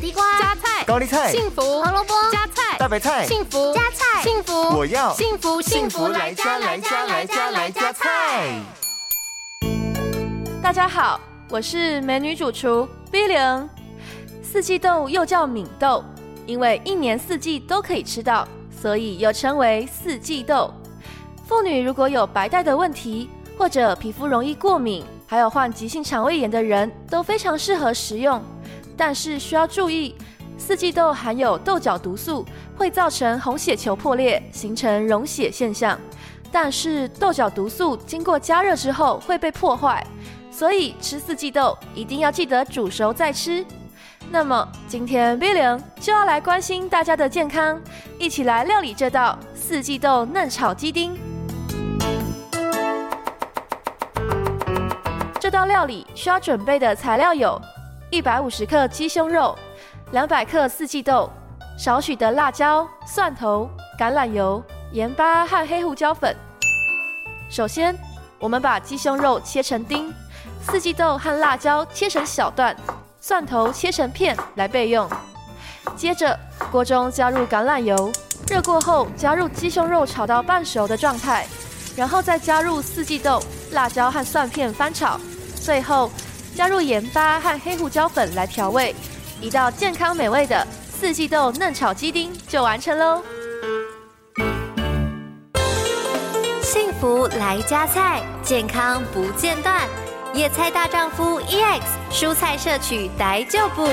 地瓜、加菜、高丽菜、幸福、胡萝卜、加菜、大白菜、幸福、加菜、幸福，我要幸福幸福来加来加来加来加菜。大家好，我是美女主厨 V 零。四季豆又叫敏豆，因为一年四季都可以吃到，所以又称为四季豆。妇女如果有白带的问题，或者皮肤容易过敏，还有患急性肠胃炎的人，都非常适合食用。但是需要注意，四季豆含有豆角毒素，会造成红血球破裂，形成溶血现象。但是豆角毒素经过加热之后会被破坏，所以吃四季豆一定要记得煮熟再吃。那么今天 Billion 就要来关心大家的健康，一起来料理这道四季豆嫩炒鸡丁。这道料理需要准备的材料有：一百五十克鸡胸肉、两百克四季豆、少许的辣椒、蒜头、橄榄油、盐巴和黑胡椒粉。首先，我们把鸡胸肉切成丁，四季豆和辣椒切成小段，蒜头切成片来备用。接着，锅中加入橄榄油，热过后加入鸡胸肉炒到半熟的状态，然后再加入四季豆、辣椒和蒜片翻炒。最后加入盐巴和黑胡椒粉来调味，一道健康美味的四季豆嫩炒鸡丁就完成喽。幸福来加菜，健康不间断。野菜大丈夫 EX，蔬菜摄取逮就补。